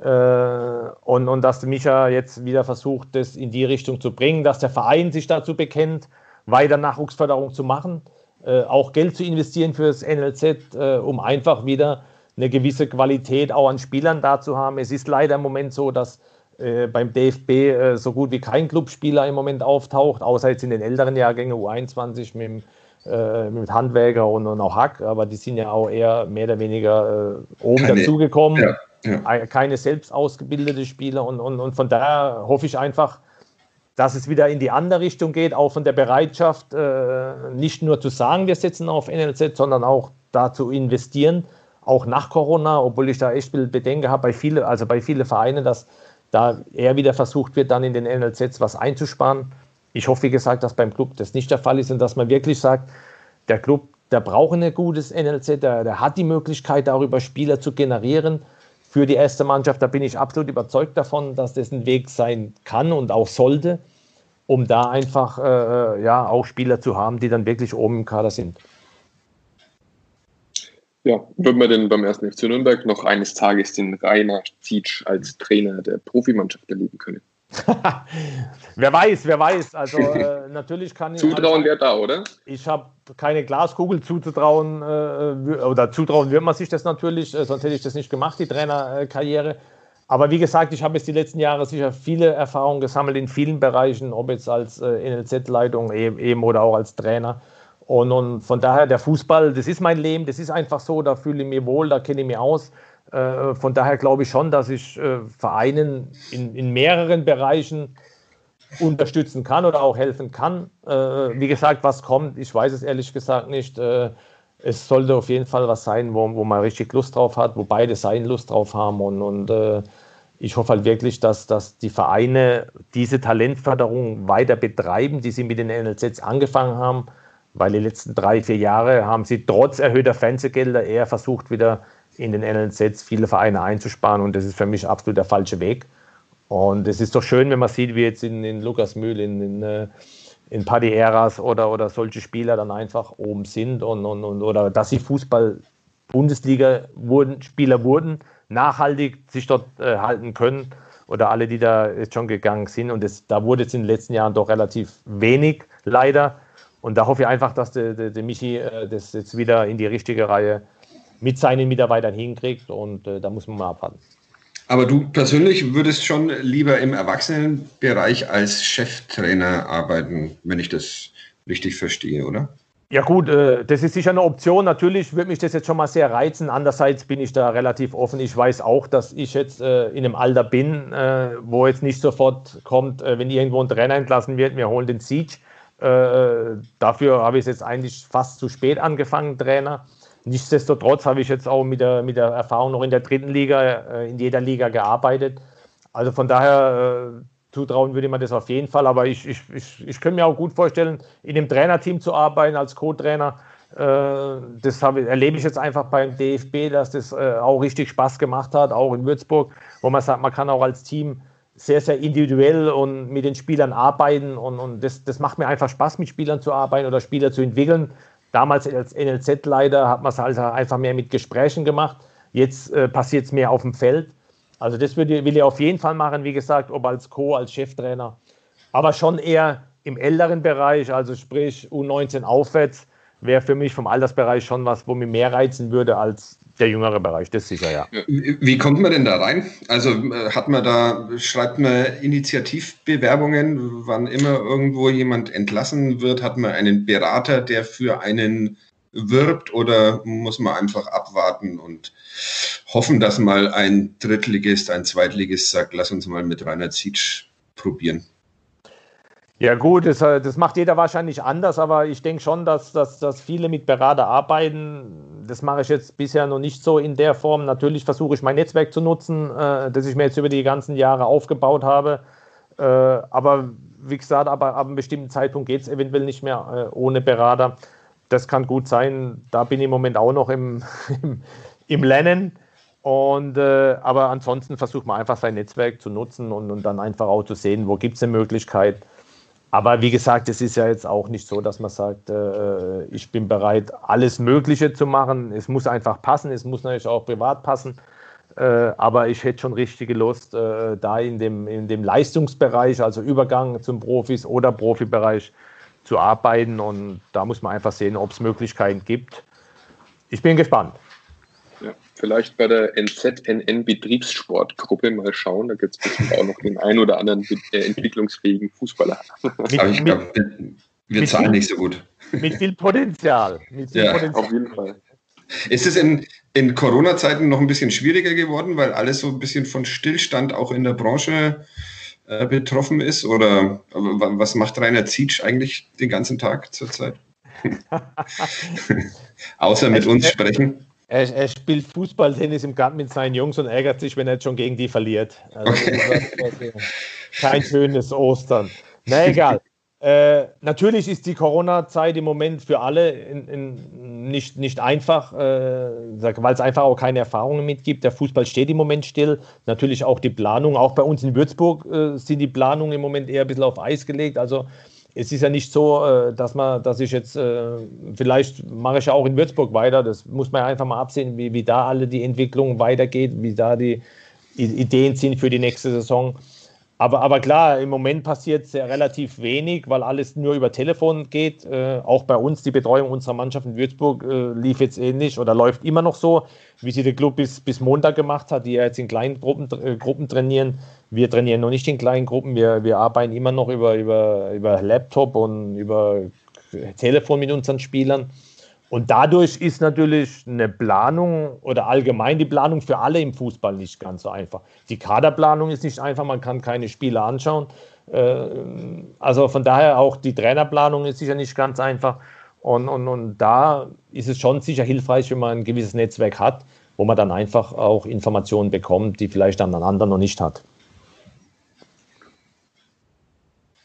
Äh, und, und dass Micha jetzt wieder versucht, das in die Richtung zu bringen, dass der Verein sich dazu bekennt, weiter Nachwuchsförderung zu machen, äh, auch Geld zu investieren für das NLZ, äh, um einfach wieder eine gewisse Qualität auch an Spielern da zu haben. Es ist leider im Moment so, dass äh, beim DFB äh, so gut wie kein Clubspieler im Moment auftaucht, außer jetzt in den älteren Jahrgängen U21 mit, äh, mit Handwerker und, und, auch Hack, aber die sind ja auch eher mehr oder weniger äh, oben keine, dazugekommen. Ja, ja. Keine selbst ausgebildete Spieler und, und, und von daher hoffe ich einfach, dass es wieder in die andere Richtung geht, auch von der Bereitschaft, äh, nicht nur zu sagen, wir setzen auf NLZ, sondern auch da zu investieren, auch nach Corona, obwohl ich da echt Bedenken habe bei vielen, also bei vielen Vereinen, dass da eher wieder versucht wird, dann in den NLZs was einzusparen. Ich hoffe, wie gesagt, dass beim Club das nicht der Fall ist und dass man wirklich sagt, der Club, der braucht ein gutes NLZ, der, der hat die Möglichkeit, darüber Spieler zu generieren für die erste Mannschaft. Da bin ich absolut überzeugt davon, dass das ein Weg sein kann und auch sollte, um da einfach äh, ja, auch Spieler zu haben, die dann wirklich oben im Kader sind. Ja, wird man denn beim ersten FC Nürnberg noch eines Tages den Rainer Zietsch als Trainer der Profimannschaft erleben können? wer weiß, wer weiß. Also äh, natürlich kann ich. Zutrauen wäre da, oder? Ich habe keine Glaskugel zuzutrauen äh, oder zutrauen wird man sich das natürlich, äh, sonst hätte ich das nicht gemacht, die Trainerkarriere. Aber wie gesagt, ich habe jetzt die letzten Jahre sicher viele Erfahrungen gesammelt in vielen Bereichen, ob jetzt als äh, NLZ-Leitung eben oder auch als Trainer. Und, und, von daher, der Fußball, das ist mein Leben, das ist einfach so, da fühle ich mich wohl, da kenne ich mich aus. Äh, von daher glaube ich schon, dass ich äh, Vereinen in, in mehreren Bereichen unterstützen kann oder auch helfen kann. Äh, wie gesagt, was kommt, ich weiß es ehrlich gesagt nicht. Äh, es sollte auf jeden Fall was sein, wo, wo man richtig Lust drauf hat, wo beide Seiten Lust drauf haben. Und, und äh, ich hoffe halt wirklich, dass, dass die Vereine diese Talentförderung weiter betreiben, die sie mit den NLZs angefangen haben weil die letzten drei, vier Jahre haben sie trotz erhöhter Fernsehgelder eher versucht, wieder in den NLZs viele Vereine einzusparen und das ist für mich absolut der falsche Weg. Und es ist doch schön, wenn man sieht, wie jetzt in, in Lukasmühl, in, in, äh, in Padieras oder, oder solche Spieler dann einfach oben sind und, und, und oder dass sie Fußball-Bundesliga-Spieler wurden, nachhaltig sich dort äh, halten können oder alle, die da jetzt schon gegangen sind. Und das, da wurde es in den letzten Jahren doch relativ wenig, leider. Und da hoffe ich einfach, dass der, der, der Michi äh, das jetzt wieder in die richtige Reihe mit seinen Mitarbeitern hinkriegt. Und äh, da muss man mal abwarten. Aber du persönlich würdest schon lieber im Erwachsenenbereich als Cheftrainer arbeiten, wenn ich das richtig verstehe, oder? Ja gut, äh, das ist sicher eine Option. Natürlich würde mich das jetzt schon mal sehr reizen. Andererseits bin ich da relativ offen. Ich weiß auch, dass ich jetzt äh, in einem Alter bin, äh, wo jetzt nicht sofort kommt, äh, wenn irgendwo ein Trainer entlassen wird, wir holen den Siege. Äh, dafür habe ich es jetzt eigentlich fast zu spät angefangen, Trainer. Nichtsdestotrotz habe ich jetzt auch mit der, mit der Erfahrung noch in der dritten Liga, äh, in jeder Liga gearbeitet. Also von daher äh, zutrauen würde man das auf jeden Fall. Aber ich, ich, ich, ich könnte mir auch gut vorstellen, in dem Trainerteam zu arbeiten als Co-Trainer. Äh, das habe, erlebe ich jetzt einfach beim DFB, dass das äh, auch richtig Spaß gemacht hat, auch in Würzburg, wo man sagt, man kann auch als Team sehr, sehr individuell und mit den Spielern arbeiten. Und, und das, das macht mir einfach Spaß, mit Spielern zu arbeiten oder Spieler zu entwickeln. Damals als NLZ-Leiter hat man es halt einfach mehr mit Gesprächen gemacht. Jetzt äh, passiert es mehr auf dem Feld. Also das will will ich auf jeden Fall machen, wie gesagt, ob als Co., als Cheftrainer. Aber schon eher im älteren Bereich, also sprich U19 aufwärts, wäre für mich vom Altersbereich schon was, wo mir mehr reizen würde als der jüngere Bereich, das sicher, ja. Wie kommt man denn da rein? Also äh, hat man da, schreibt man Initiativbewerbungen, wann immer irgendwo jemand entlassen wird, hat man einen Berater, der für einen wirbt oder muss man einfach abwarten und hoffen, dass mal ein Drittligist, ein Zweitligist sagt, lass uns mal mit Rainer Zietsch probieren? Ja gut, das, äh, das, macht jeder wahrscheinlich anders, aber ich denke schon, dass, dass, dass viele mit Berater arbeiten. Das mache ich jetzt bisher noch nicht so in der Form. Natürlich versuche ich mein Netzwerk zu nutzen, äh, das ich mir jetzt über die ganzen Jahre aufgebaut habe. Äh, aber wie gesagt, aber ab einem bestimmten Zeitpunkt geht es eventuell nicht mehr äh, ohne Berater. Das kann gut sein. Da bin ich im Moment auch noch im, im, im Lernen. Und, äh, aber ansonsten versucht man einfach sein Netzwerk zu nutzen und, und dann einfach auch zu sehen, wo gibt es eine Möglichkeit aber wie gesagt, es ist ja jetzt auch nicht so, dass man sagt, äh, ich bin bereit, alles Mögliche zu machen. Es muss einfach passen, es muss natürlich auch privat passen. Äh, aber ich hätte schon richtige Lust, äh, da in dem, in dem Leistungsbereich, also Übergang zum Profis oder Profibereich zu arbeiten. Und da muss man einfach sehen, ob es Möglichkeiten gibt. Ich bin gespannt. Vielleicht bei der NZNN Betriebssportgruppe mal schauen. Da gibt es bestimmt auch noch den einen oder anderen äh, entwicklungsfähigen Fußballer. Mit, Aber ich glaube, wir zahlen nicht so gut. Mit viel Potenzial. Mit viel Ja. Potenzial. Auf jeden Fall. Ist es in, in Corona-Zeiten noch ein bisschen schwieriger geworden, weil alles so ein bisschen von Stillstand auch in der Branche äh, betroffen ist? Oder wa- was macht Rainer Zietsch eigentlich den ganzen Tag zurzeit? Außer mit uns sprechen. Er, er spielt Fußball, Tennis im Garten mit seinen Jungs und ärgert sich, wenn er jetzt schon gegen die verliert. Also, kein schönes Ostern. Na egal. Äh, natürlich ist die Corona-Zeit im Moment für alle in, in, nicht, nicht einfach, äh, weil es einfach auch keine Erfahrungen mitgibt. Der Fußball steht im Moment still. Natürlich auch die Planung. Auch bei uns in Würzburg äh, sind die Planungen im Moment eher ein bisschen auf Eis gelegt. Also es ist ja nicht so, äh, dass man, dass ich jetzt, äh, vielleicht mache ich ja auch in Würzburg weiter. Das muss man ja einfach mal absehen, wie, wie da alle die Entwicklung weitergeht, wie da die Ideen sind für die nächste Saison. Aber, aber klar, im Moment passiert sehr relativ wenig, weil alles nur über Telefon geht. Äh, auch bei uns, die Betreuung unserer Mannschaft in Würzburg lief jetzt ähnlich oder läuft immer noch so, wie sie der Club bis, bis Montag gemacht hat, die ja jetzt in kleinen Gruppen, Gruppen trainieren. Wir trainieren noch nicht in kleinen Gruppen, wir, wir arbeiten immer noch über, über, über Laptop und über Telefon mit unseren Spielern. Und dadurch ist natürlich eine Planung oder allgemein die Planung für alle im Fußball nicht ganz so einfach. Die Kaderplanung ist nicht einfach, man kann keine Spiele anschauen. Äh, Also von daher auch die Trainerplanung ist sicher nicht ganz einfach. Und, und, und da ist es schon sicher hilfreich, wenn man ein gewisses Netzwerk hat, wo man dann einfach auch Informationen bekommt, die vielleicht dann ein anderer noch nicht hat.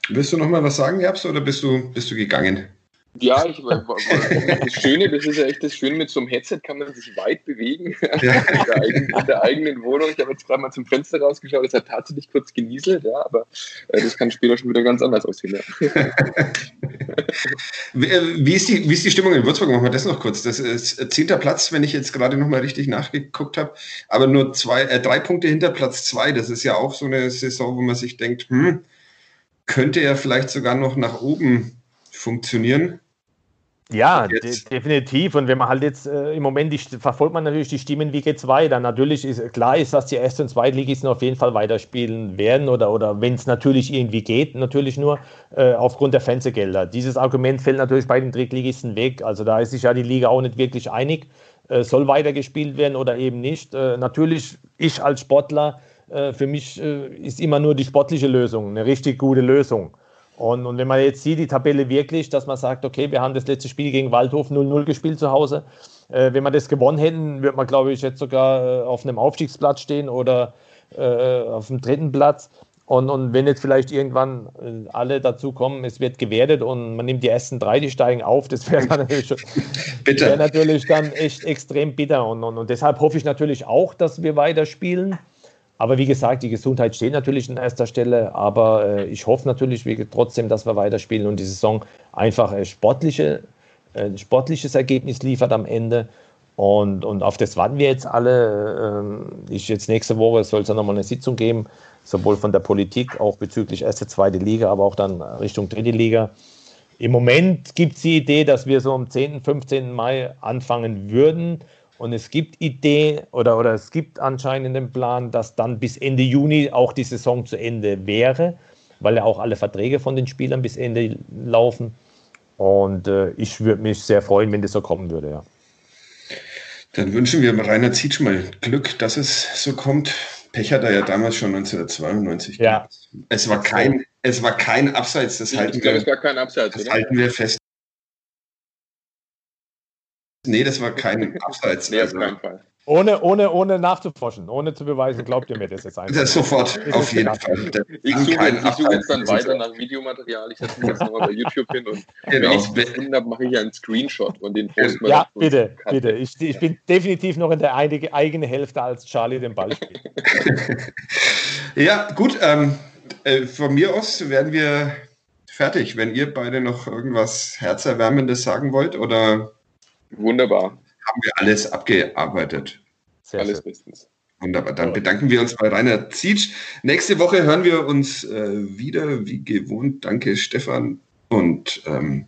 Willst du noch mal was sagen, Jabs, oder bist du, bist du gegangen? Ja, ich, das Schöne, das ist ja echt das Schöne, mit so einem Headset kann man sich weit bewegen Ja. in, der eigenen, in der eigenen Wohnung. Ich habe jetzt gerade mal zum Fenster rausgeschaut, es hat tatsächlich kurz genieselt, ja, aber äh, das kann später schon wieder ganz anders aussehen. Ja. Wie, äh, wie, ist die, wie ist die Stimmung in Würzburg? Machen wir das noch kurz. Das ist zehnter Platz, wenn ich jetzt gerade noch mal richtig nachgeguckt habe. Aber nur zwei, äh, drei Punkte hinter Platz zwei. Das ist ja auch so eine Saison, wo man sich denkt, hm, könnte ja vielleicht sogar noch nach oben funktionieren. Ja, de definitiv. Und wenn man halt jetzt äh, im Moment die, verfolgt man natürlich die Stimmen, wie geht's weiter. Natürlich ist klar ist, dass die ersten und Zweitligisten auf jeden Fall weiterspielen werden oder, oder wenn es natürlich irgendwie geht, natürlich nur äh, aufgrund der Fernsehgelder. Dieses Argument fällt natürlich bei den Drittligisten weg. Also da ist sich ja die Liga auch nicht wirklich einig, äh, soll weitergespielt werden oder eben nicht. Äh, natürlich, ich als Sportler, äh, für mich äh, ist immer nur die sportliche Lösung eine richtig gute Lösung. Und, und wenn man jetzt sieht, die Tabelle wirklich, dass man sagt, okay, wir haben das letzte Spiel gegen Waldhof 0-0 gespielt zu Hause. Äh, wenn wir das gewonnen hätten, würde man, glaube ich, jetzt sogar äh, auf einem Aufstiegsplatz stehen oder auf dem dritten Platz. Und, und wenn jetzt vielleicht irgendwann alle dazu kommen, es wird gewertet und man nimmt die ersten drei, die steigen auf, das wäre natürlich, wäre natürlich dann echt extrem bitter. Und, und, und deshalb hoffe ich natürlich auch, dass wir weiterspielen. Aber wie gesagt, die Gesundheit steht natürlich an erster Stelle. Aber äh, ich hoffe natürlich trotzdem, dass wir weiterspielen und die Saison einfach äh, sportliche, äh, ein sportliches Ergebnis liefert am Ende. Und, und auf das warten wir jetzt alle. Ähm, ich jetzt nächste Woche soll es ja nochmal eine Sitzung geben, sowohl von der Politik, auch bezüglich erste, zweite Liga, aber auch dann Richtung dritte Liga. Im Moment gibt es die Idee, dass wir so am 10., 15. Mai anfangen würden. Und es gibt Idee oder, oder es gibt anscheinend den Plan, dass dann bis Ende Juni auch die Saison zu Ende wäre, weil ja auch alle Verträge von den Spielern bis Ende laufen. Und äh, ich würde mich sehr freuen, wenn das so kommen würde, ja. Dann wünschen wir Rainer Zietsch mal Glück, dass es so kommt. Pech hat er ja damals schon 1992 Ja. gehabt. Es war kein, es war kein Abseits, das halten Ich glaube, wir, es war kein Abseits, das oder? halten wir fest. Nee, das war kein Abseits. Nee, auf Also, keinen Fall. Ohne, ohne, ohne nachzuforschen, ohne zu beweisen, glaubt ihr mir das jetzt einfach? das sofort, Ist auf jeden. Fall. Das Ich suche, ich suche jetzt dann weiter nach Videomaterial. Ich setze mich jetzt nochmal bei YouTube hin und Genau. wenn ich es gefunden habe, mache ich einen Screenshot und den posten wir Ja, auf bitte, bitte. Ich, ich bin definitiv noch in der eigenen Hälfte, als Charlie den Ball spielt. Ja, gut. Ähm, äh, von mir aus werden wir fertig. Wenn ihr beide noch irgendwas Herzerwärmendes sagen wollt oder Wunderbar, haben wir alles abgearbeitet? Sehr alles schön. bestens. Wunderbar. Dann bedanken wir uns bei Rainer Zietsch. Nächste Woche hören wir uns äh, wieder, wie gewohnt. Danke, Stefan. Und ähm,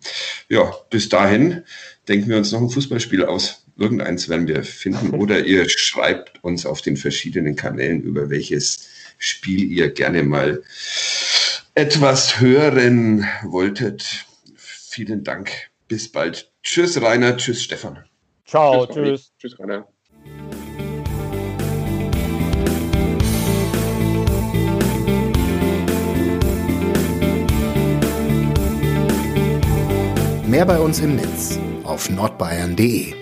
ja, bis dahin denken wir uns noch ein Fußballspiel aus. Irgendeins werden wir finden oder ihr schreibt uns auf den verschiedenen Kanälen, über welches Spiel ihr gerne mal etwas hören wolltet. Vielen Dank. Bis bald. Tschüss, Rainer. Tschüss, Stefan. Ciao. Tschüss. Tschüss, tschüss Rainer. Mehr bei uns im Netz auf nordbayern.de